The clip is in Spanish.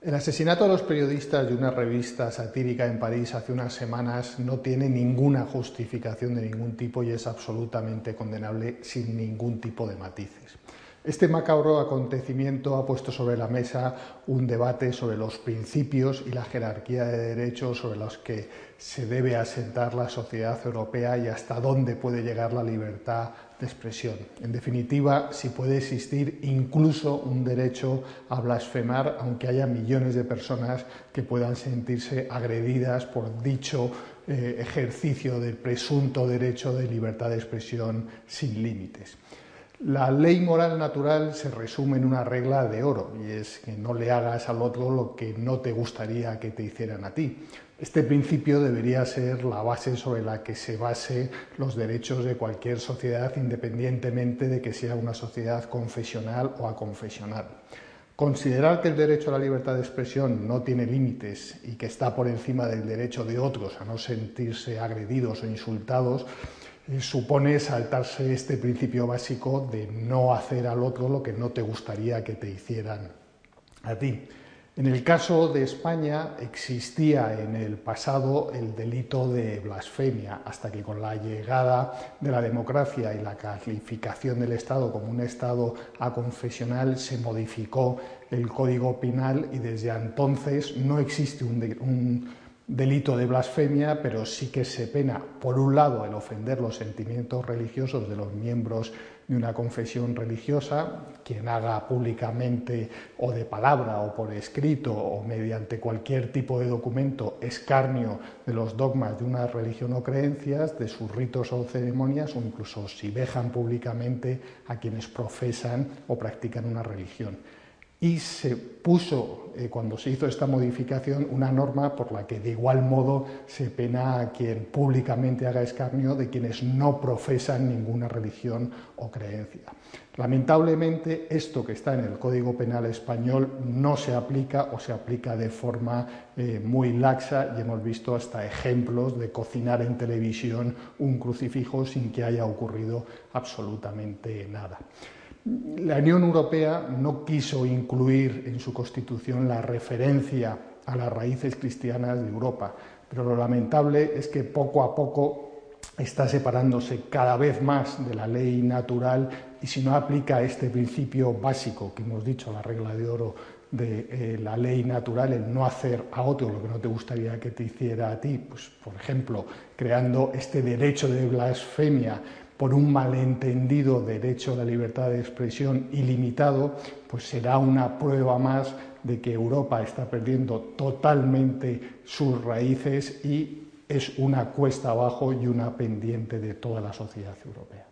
El asesinato de los periodistas de una revista satírica en París hace unas semanas no tiene ninguna justificación de ningún tipo y es absolutamente condenable sin ningún tipo de matices. Este macabro acontecimiento ha puesto sobre la mesa un debate sobre los principios y la jerarquía de derechos sobre los que se debe asentar la sociedad europea y hasta dónde puede llegar la libertad de expresión. En definitiva, si puede existir incluso un derecho a blasfemar, aunque haya millones de personas que puedan sentirse agredidas por dicho eh, ejercicio del presunto derecho de libertad de expresión sin límites. La ley moral natural se resume en una regla de oro y es que no le hagas al otro lo que no te gustaría que te hicieran a ti. Este principio debería ser la base sobre la que se base los derechos de cualquier sociedad independientemente de que sea una sociedad confesional o aconfesional. Considerar que el derecho a la libertad de expresión no tiene límites y que está por encima del derecho de otros a no sentirse agredidos o insultados supone saltarse este principio básico de no hacer al otro lo que no te gustaría que te hicieran a ti. En el caso de España existía en el pasado el delito de blasfemia, hasta que con la llegada de la democracia y la calificación del Estado como un Estado aconfesional se modificó el Código Penal y desde entonces no existe un, un delito de blasfemia, pero sí que se pena, por un lado, el ofender los sentimientos religiosos de los miembros de una confesión religiosa, quien haga públicamente o de palabra o por escrito o mediante cualquier tipo de documento escarnio de los dogmas de una religión o creencias, de sus ritos o ceremonias, o incluso si dejan públicamente a quienes profesan o practican una religión y se puso, eh, cuando se hizo esta modificación, una norma por la que de igual modo se pena a quien públicamente haga escarnio de quienes no profesan ninguna religión o creencia. Lamentablemente, esto que está en el Código Penal español no se aplica o se aplica de forma eh, muy laxa y hemos visto hasta ejemplos de cocinar en televisión un crucifijo sin que haya ocurrido absolutamente nada. La Unión Europea no quiso incluir en su constitución la referencia a las raíces cristianas de Europa, pero lo lamentable es que poco a poco está separándose cada vez más de la ley natural y si no aplica este principio básico que hemos dicho, la regla de oro de eh, la ley natural, el no hacer a otro lo que no te gustaría que te hiciera a ti, pues por ejemplo, creando este derecho de blasfemia por un malentendido derecho a la libertad de expresión ilimitado, pues será una prueba más de que Europa está perdiendo totalmente sus raíces y es una cuesta abajo y una pendiente de toda la sociedad europea.